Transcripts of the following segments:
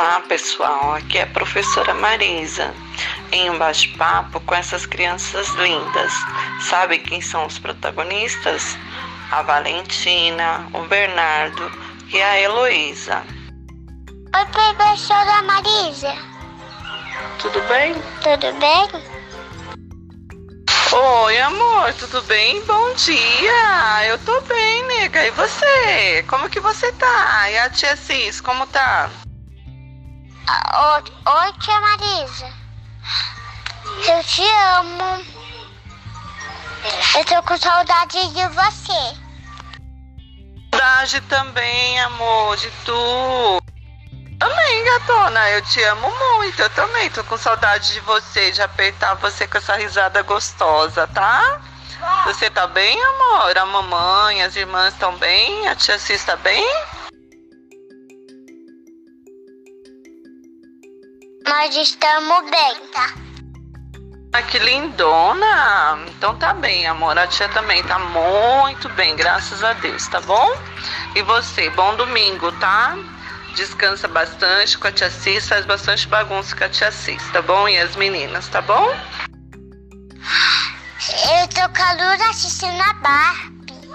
Olá pessoal, aqui é a professora Marisa em um bate-papo com essas crianças lindas. Sabe quem são os protagonistas? A Valentina, o Bernardo e a Heloísa. Oi, professora Marisa. Tudo bem? Tudo bem? Oi, amor, tudo bem? Bom dia! Eu tô bem, nega. E você? Como que você tá? E a tia Cis, como tá? Oi, tia Marisa. Eu te amo. Eu tô com saudade de você. Saudade também, amor, de tu. Também, gatona, eu te amo muito. Eu também tô com saudade de você, de apertar você com essa risada gostosa, tá? Você tá bem, amor? A mamãe, as irmãs estão bem? A tia Cis tá bem? Nós estamos bem, tá? Ah, que lindona! Então tá bem, amor. A tia também tá muito bem, graças a Deus, tá bom? E você, bom domingo, tá? Descansa bastante com a tia Cis, faz bastante bagunça com a tia Cis, tá bom? E as meninas, tá bom? Eu tô com a Luna assistindo a Barbie.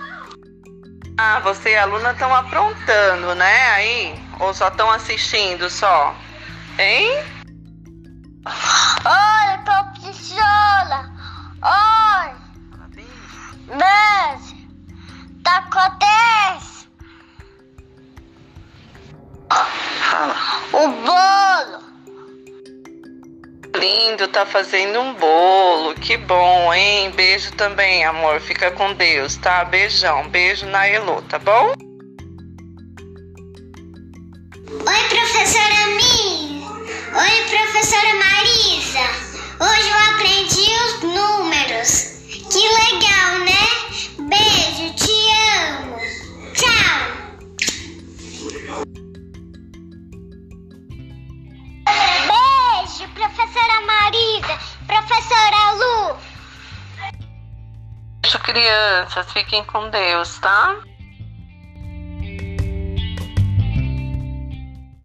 Ah, você e a Luna estão aprontando, né? Aí? Ou só estão assistindo só? Hein? Fala. o bolo. Lindo, tá fazendo um bolo. Que bom, hein? Beijo também, amor. Fica com Deus, tá? Beijão. Beijo na Elo, tá bom? Oi, professora Mi. Oi, professora Marisa. Hoje professora Marisa. Professora Lu. Beijo, crianças. Fiquem com Deus, tá?